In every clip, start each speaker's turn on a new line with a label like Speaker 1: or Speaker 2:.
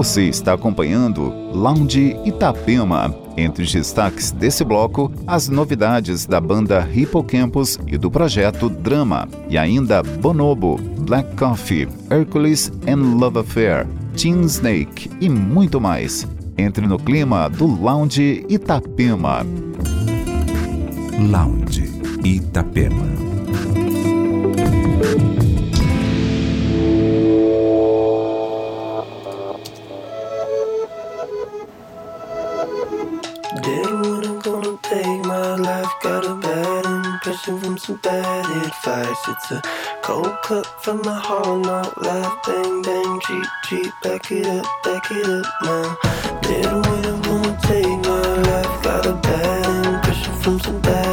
Speaker 1: Você está acompanhando Lounge Itapema. Entre os destaques desse bloco, as novidades da banda Hippocampus e do projeto Drama, e ainda Bonobo, Black Coffee, Hercules and Love Affair, Teen Snake e muito mais. Entre no clima do Lounge Itapema. Lounge Itapema.
Speaker 2: Some bad advice. It's a cold cut from the knock life. Bang, bang, cheat, cheat. Back it up, back it up now. Little way I'm gonna take my life. Got a bad impression from some bad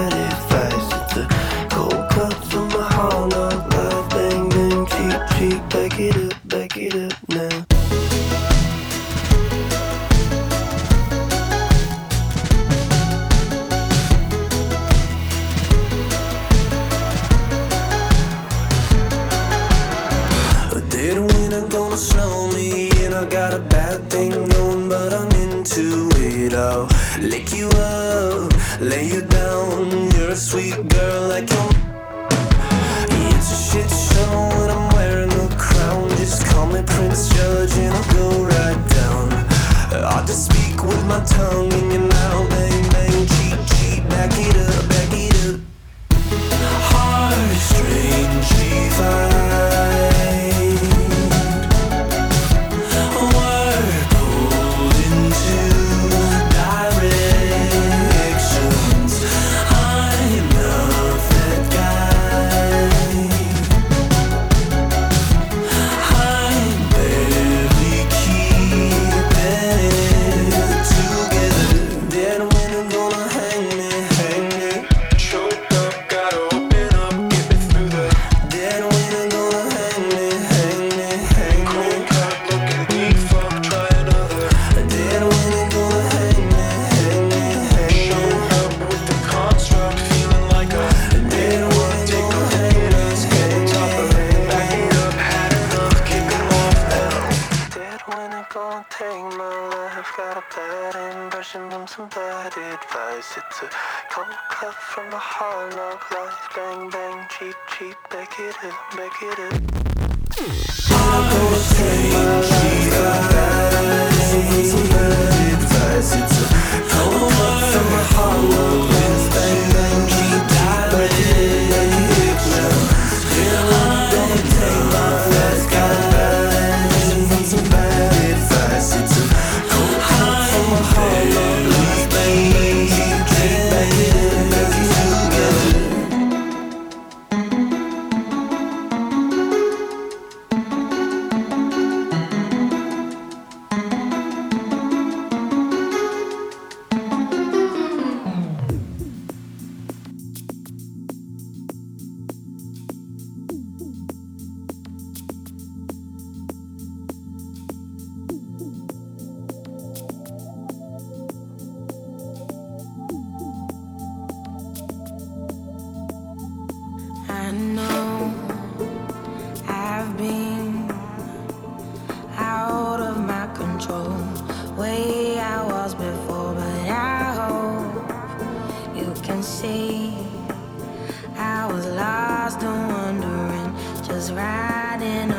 Speaker 3: I think I'm ready.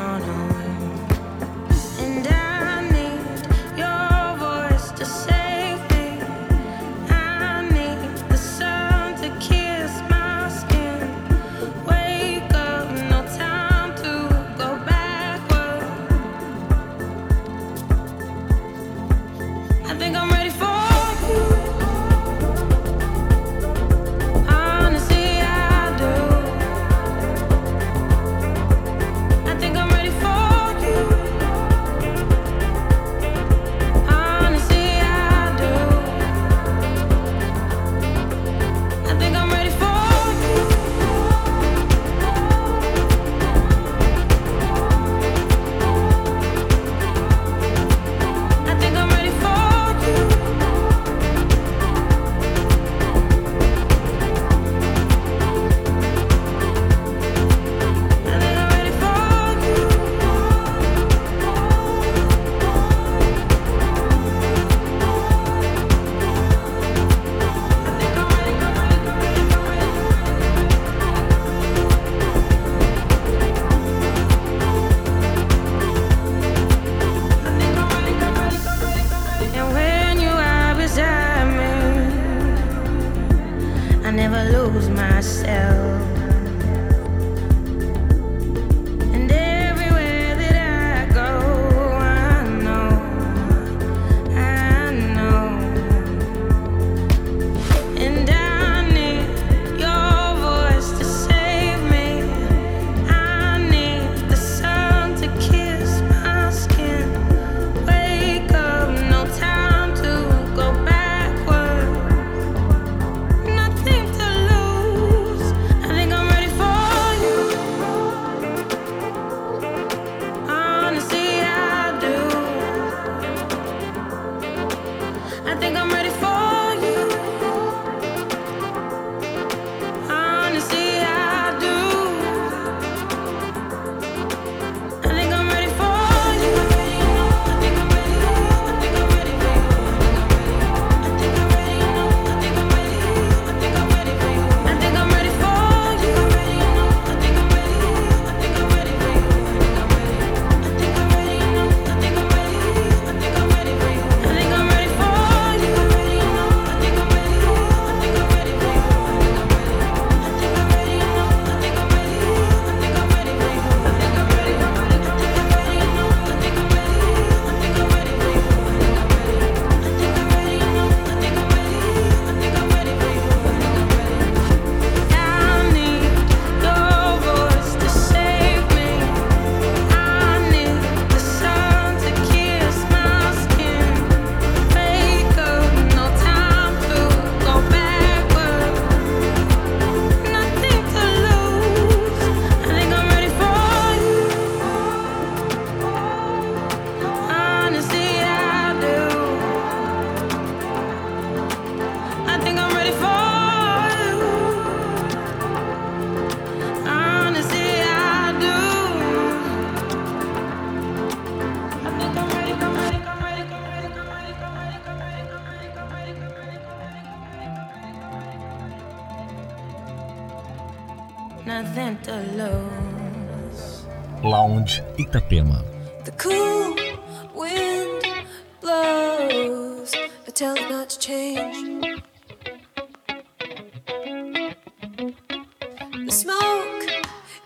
Speaker 4: Smoke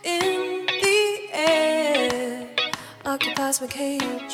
Speaker 4: in the air occupies my cage.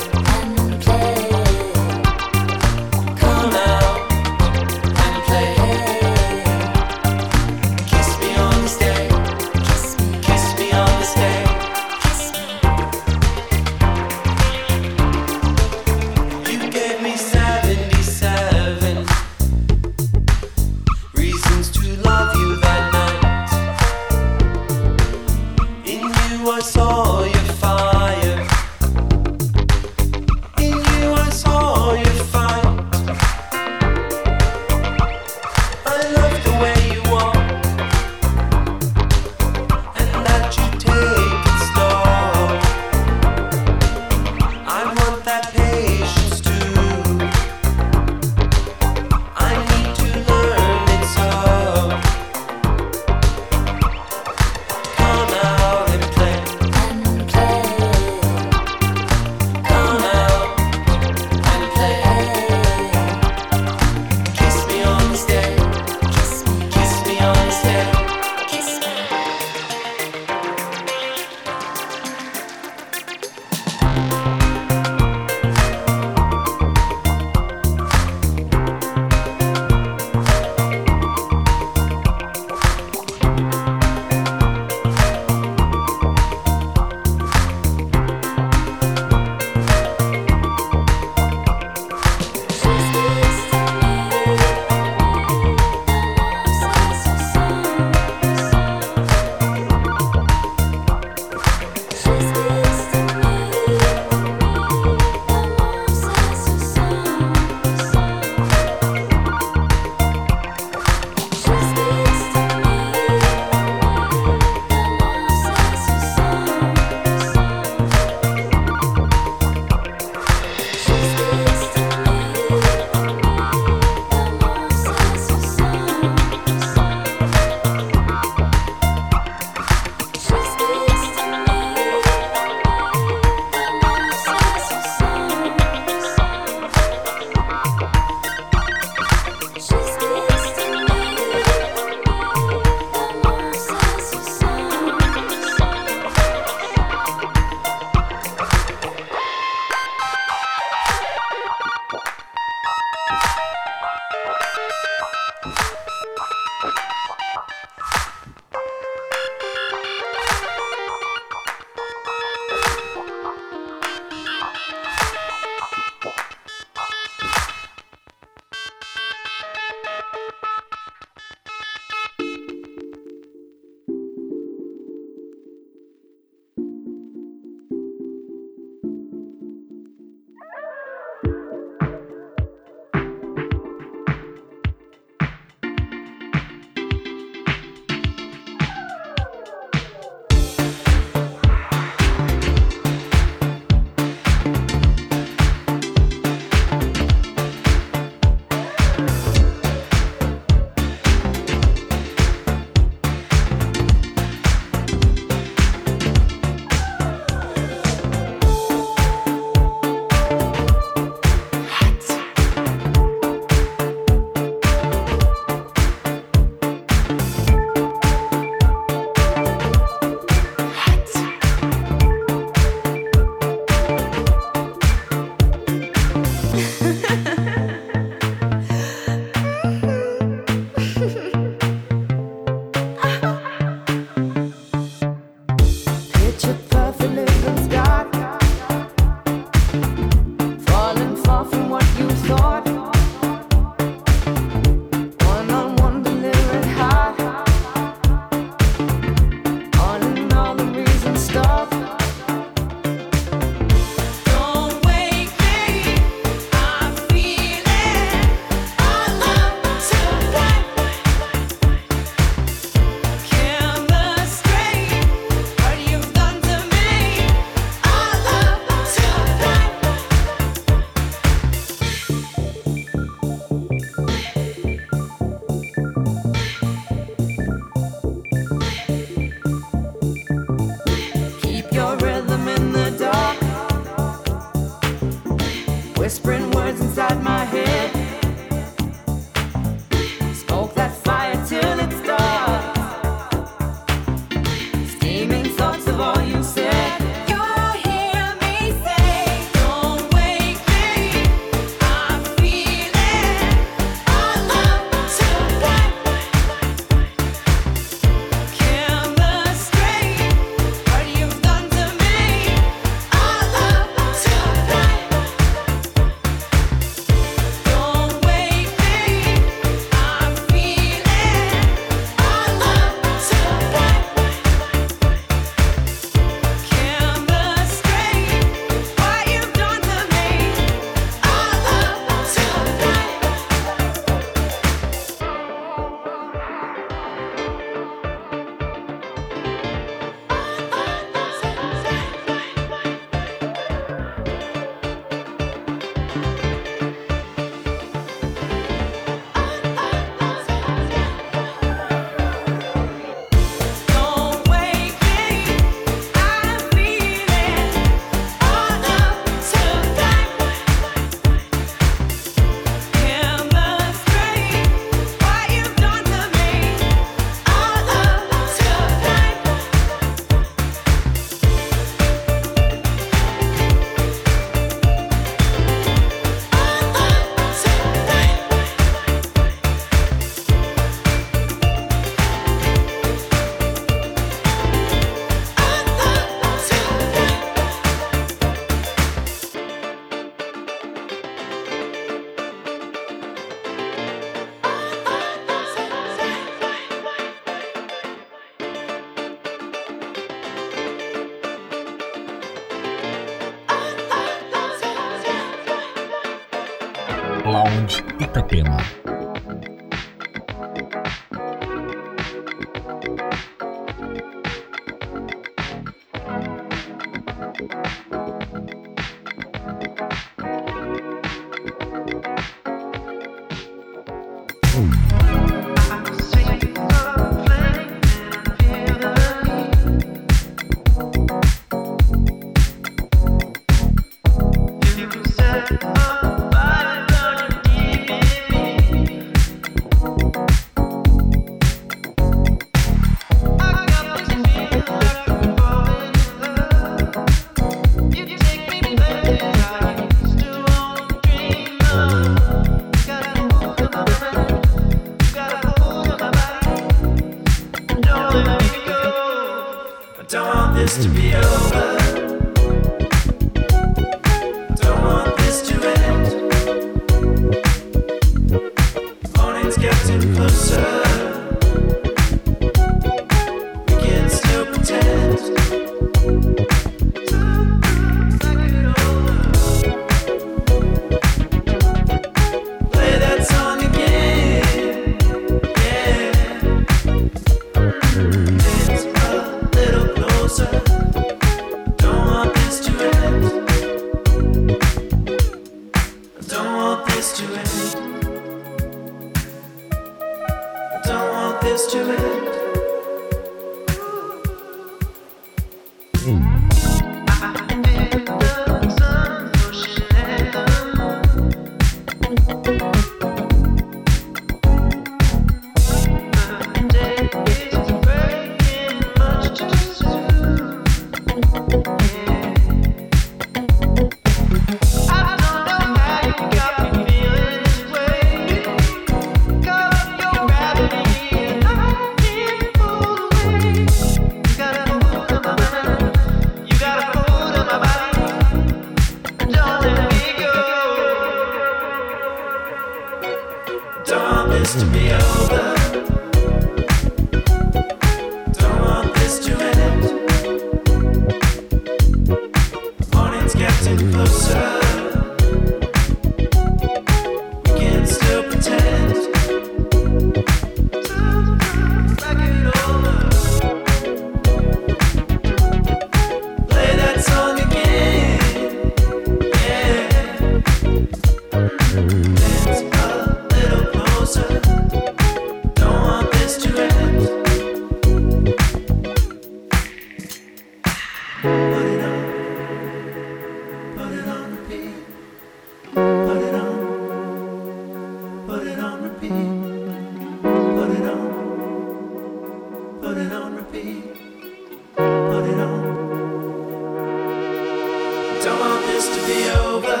Speaker 5: to be over.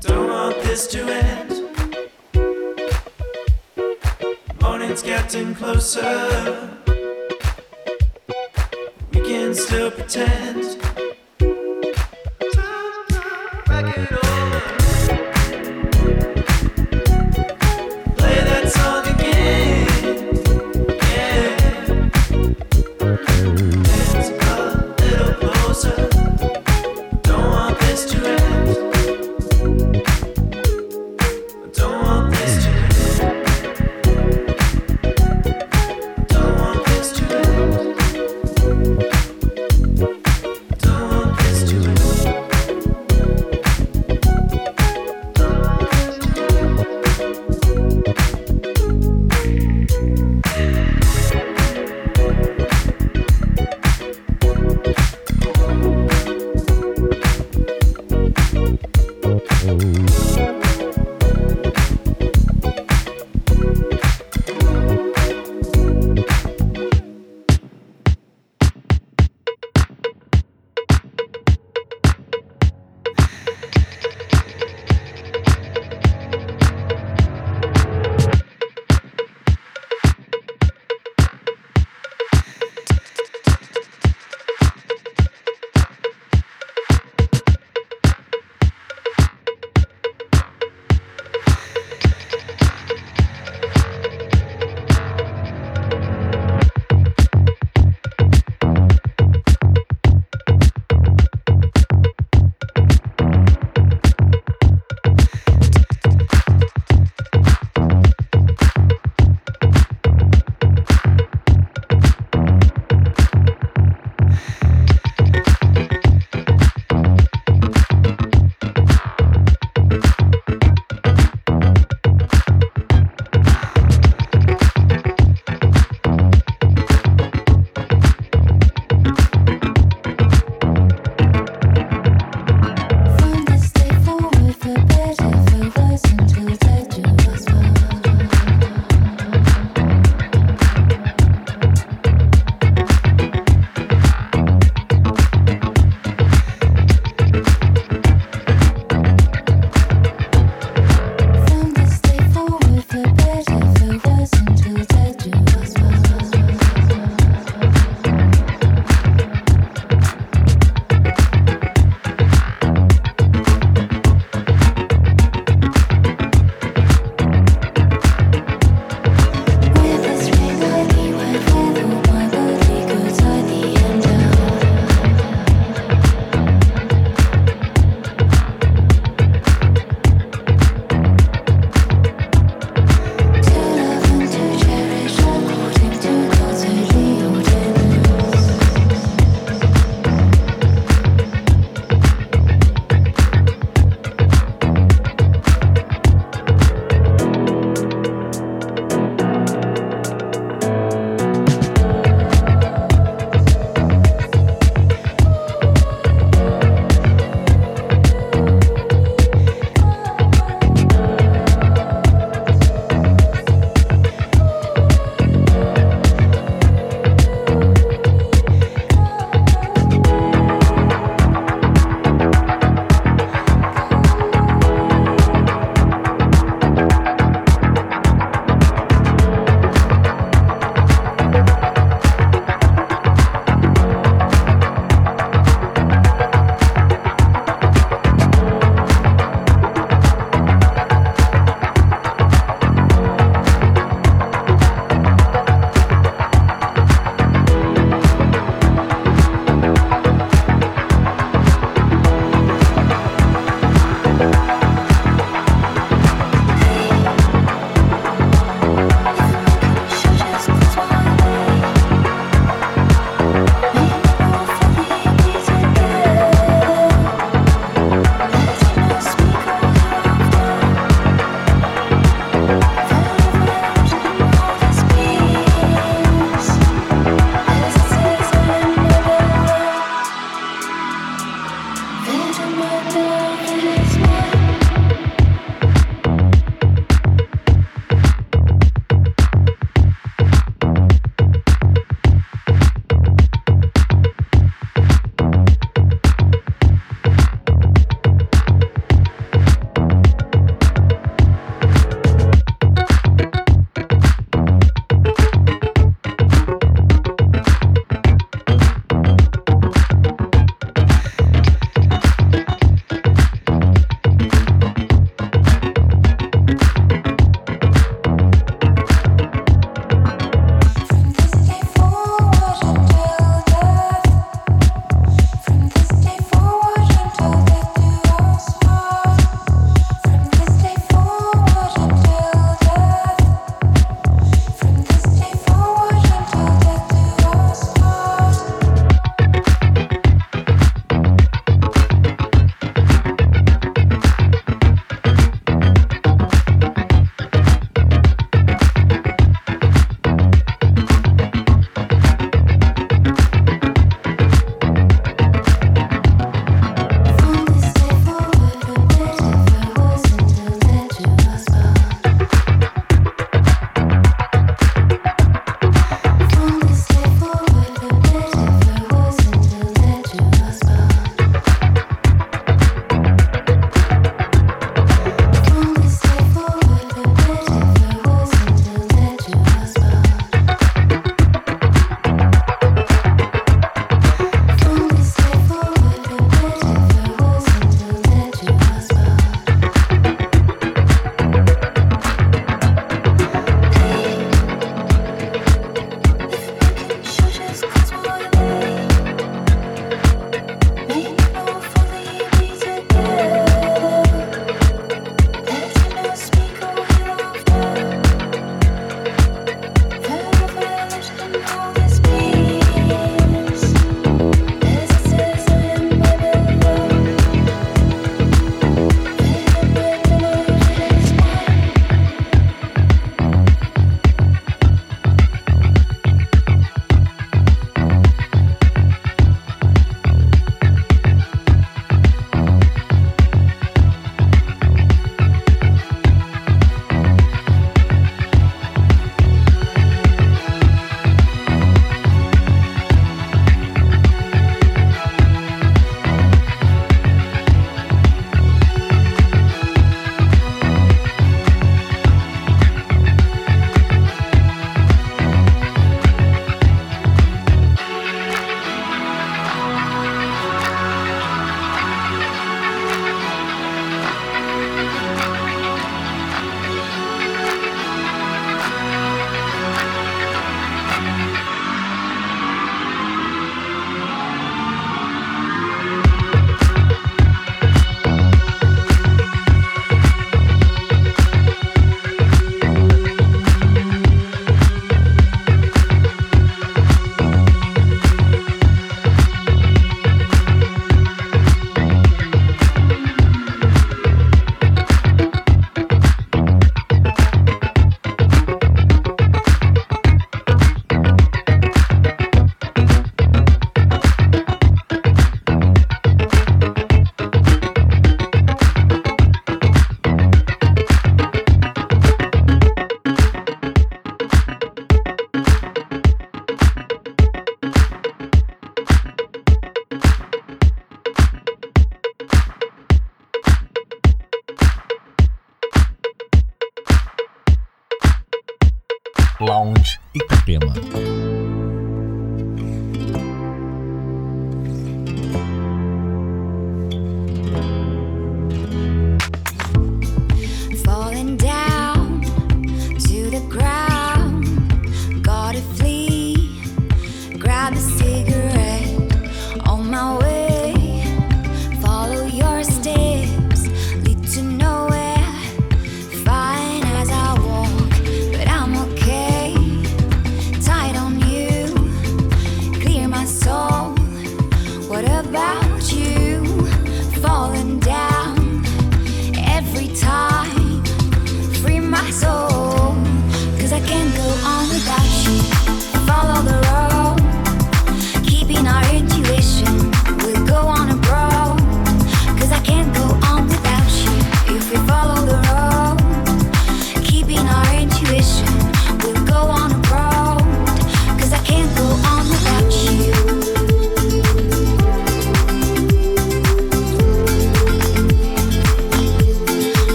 Speaker 5: Don't want this to end. Morning's getting closer. We can still pretend.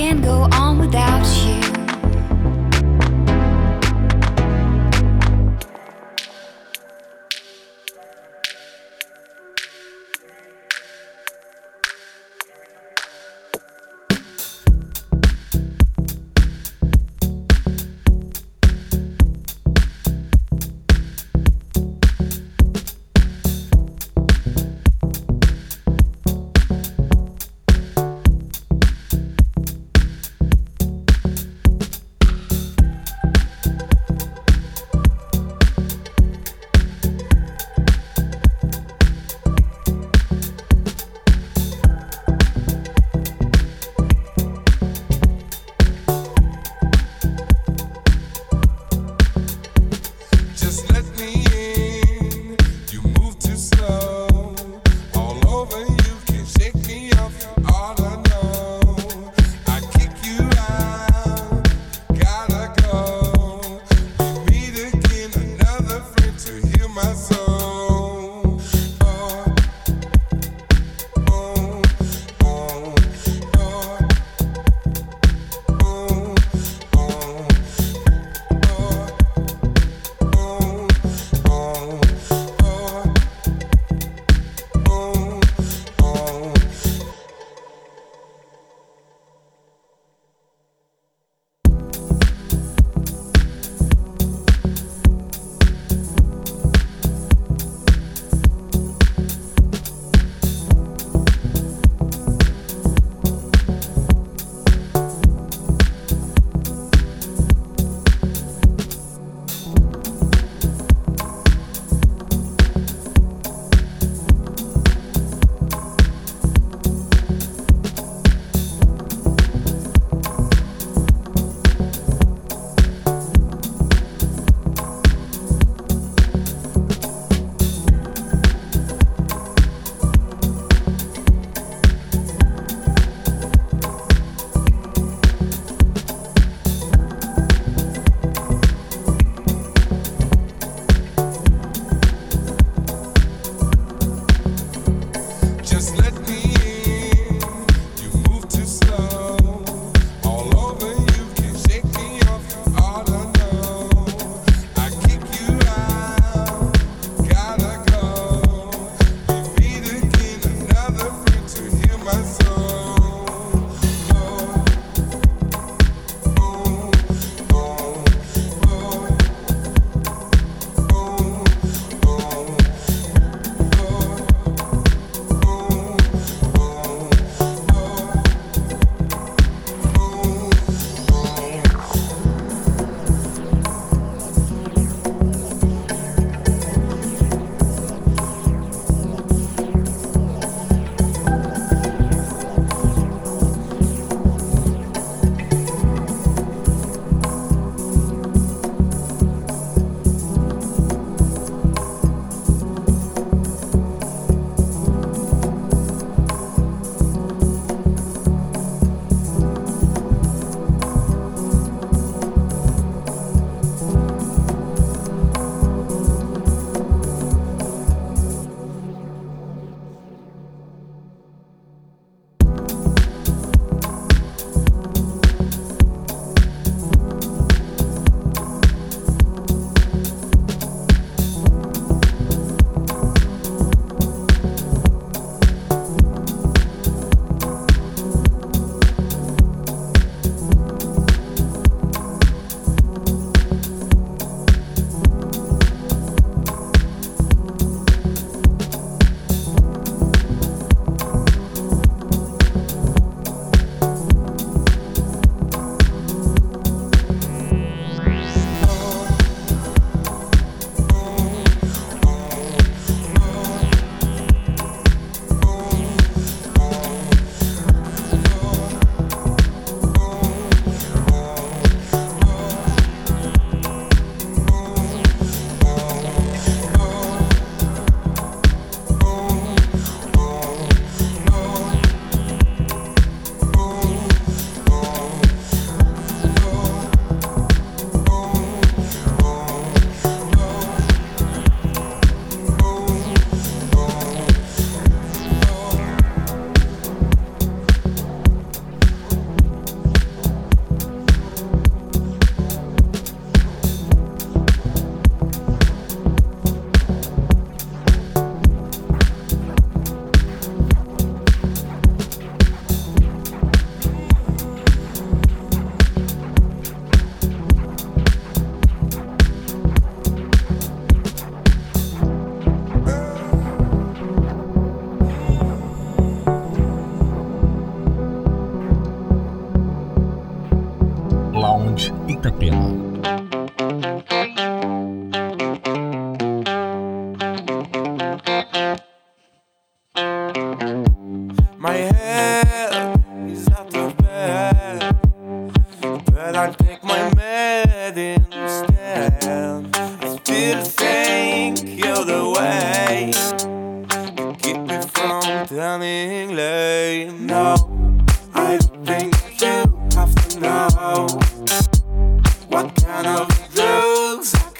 Speaker 6: can't go on without you.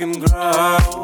Speaker 7: can grow?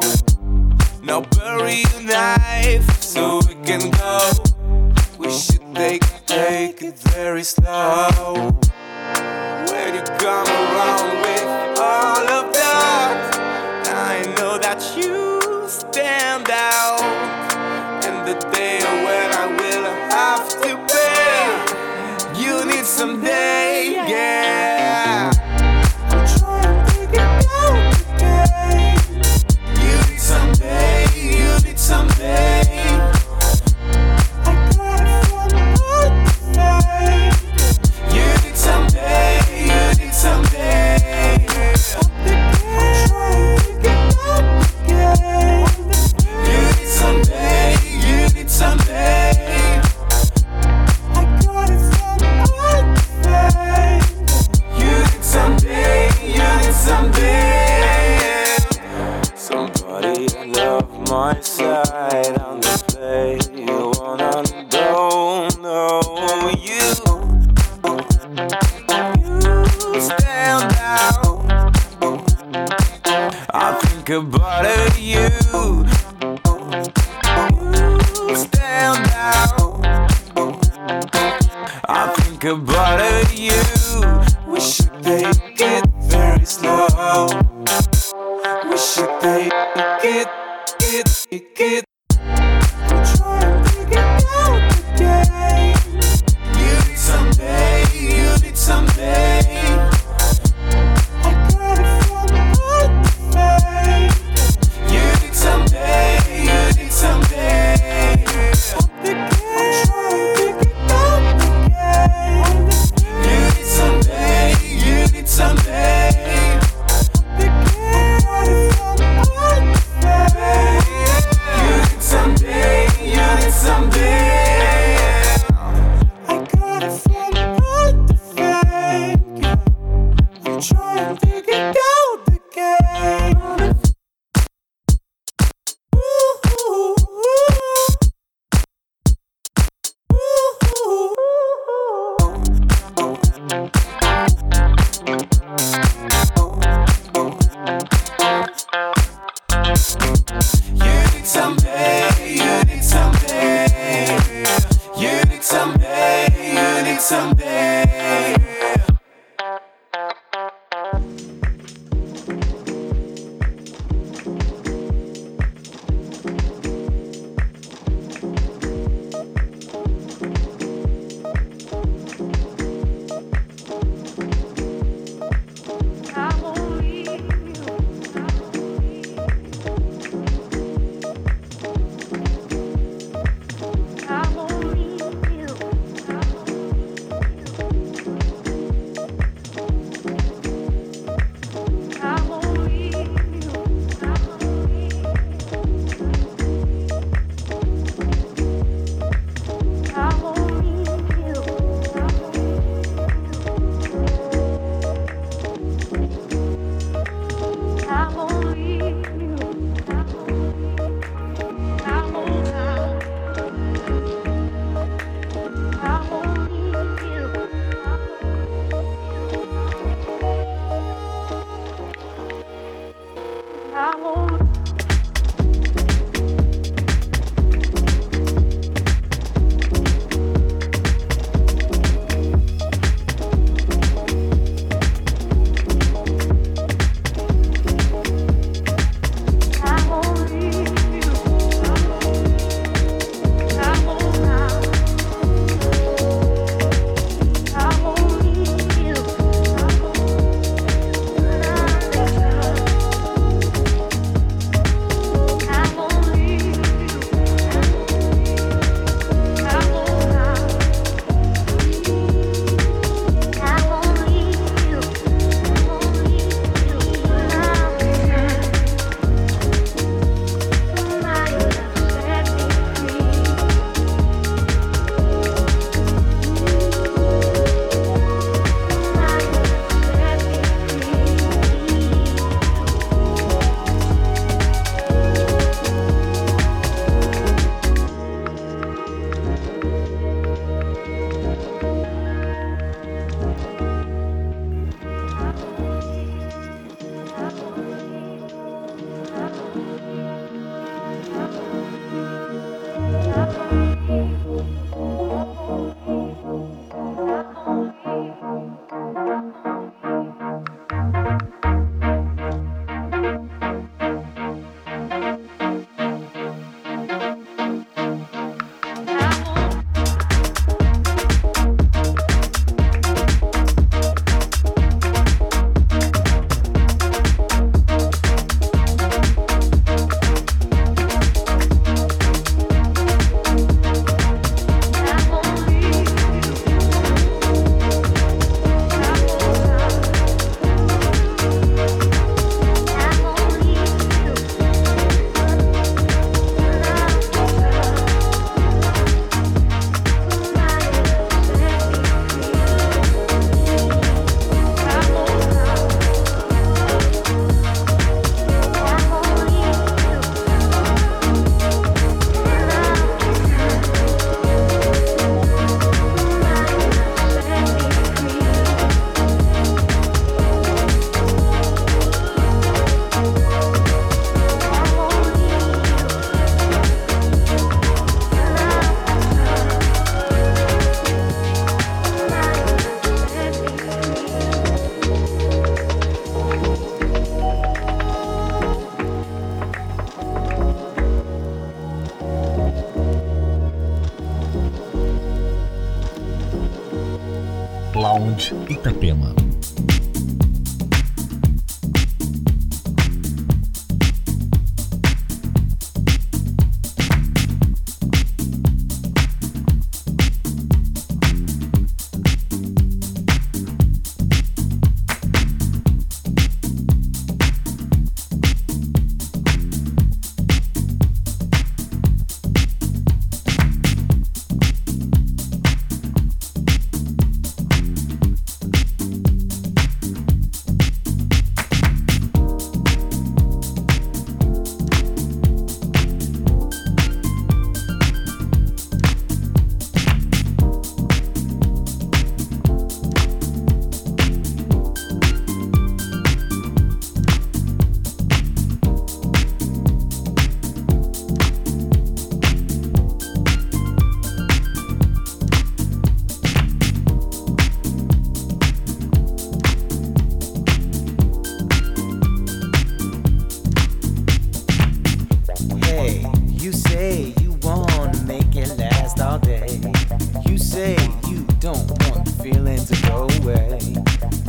Speaker 8: say you don't want feelings to go away.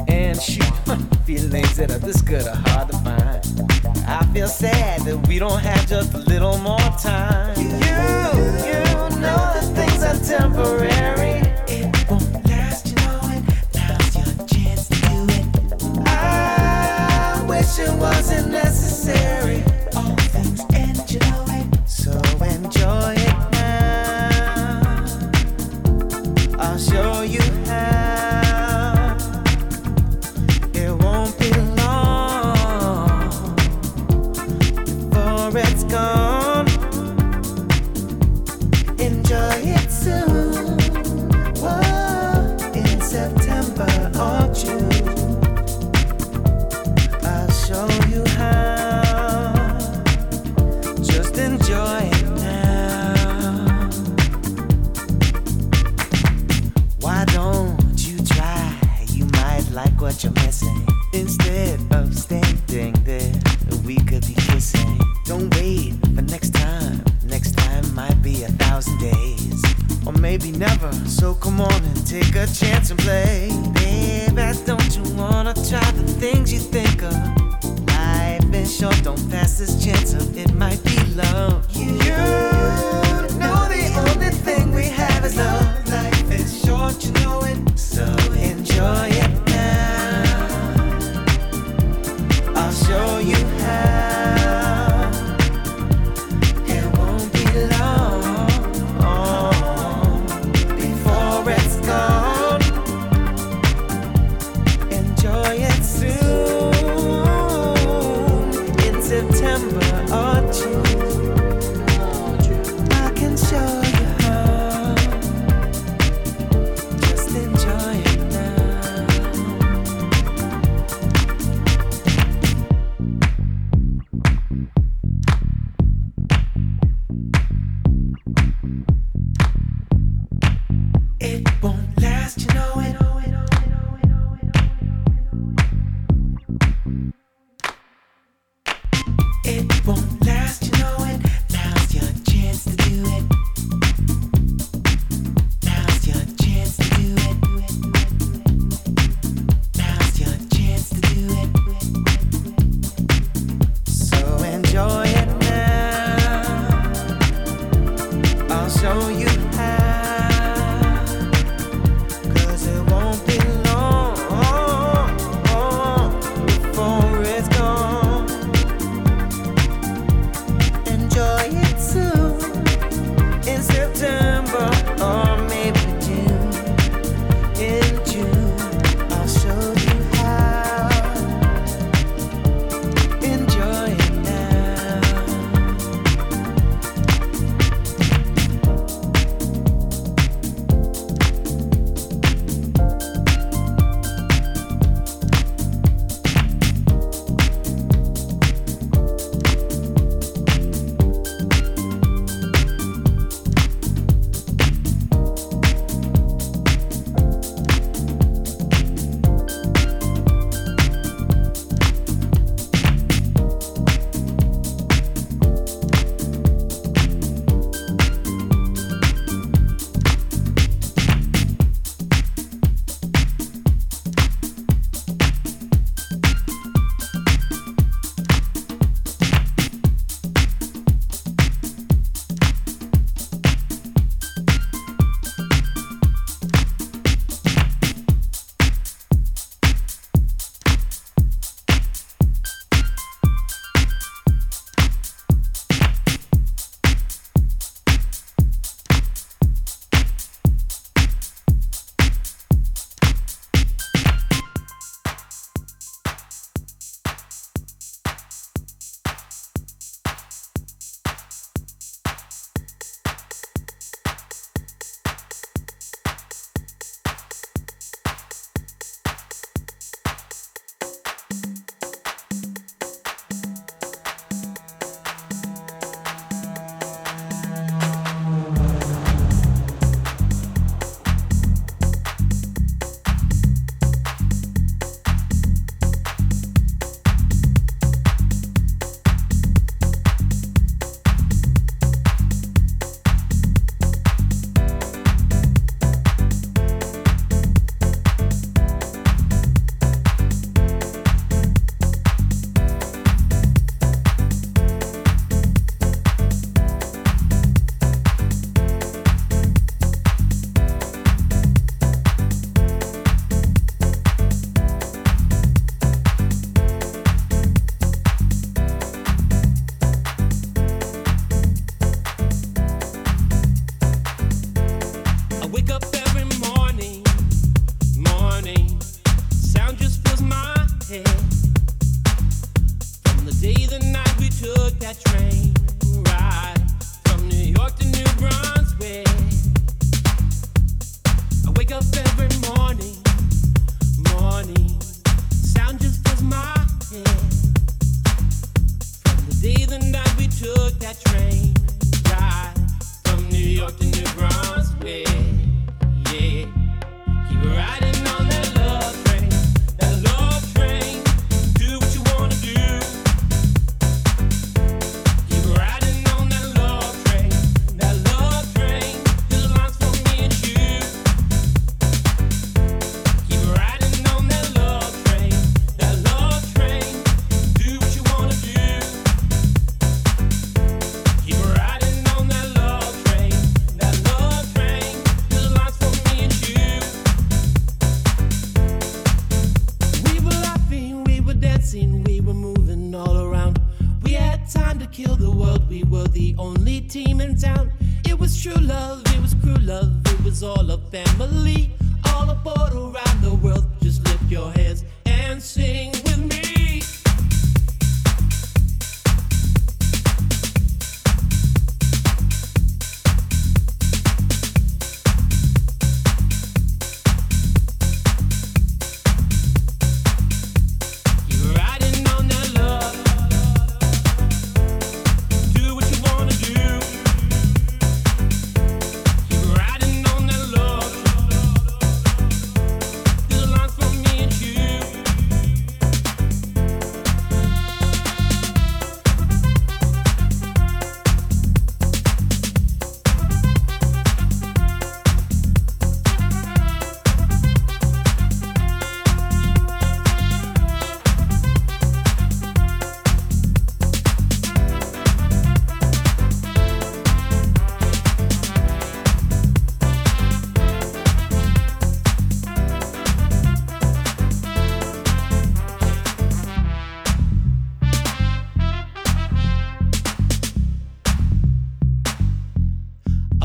Speaker 8: And shoot, feelings that are this good are hard to find. I feel sad that we don't have just a little more time. You, you know that things are temporary.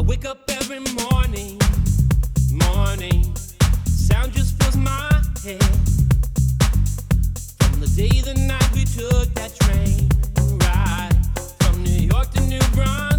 Speaker 9: wake up every morning, morning. Sound just fills my head. From the day, the night we took that train ride from New York to New Brunswick.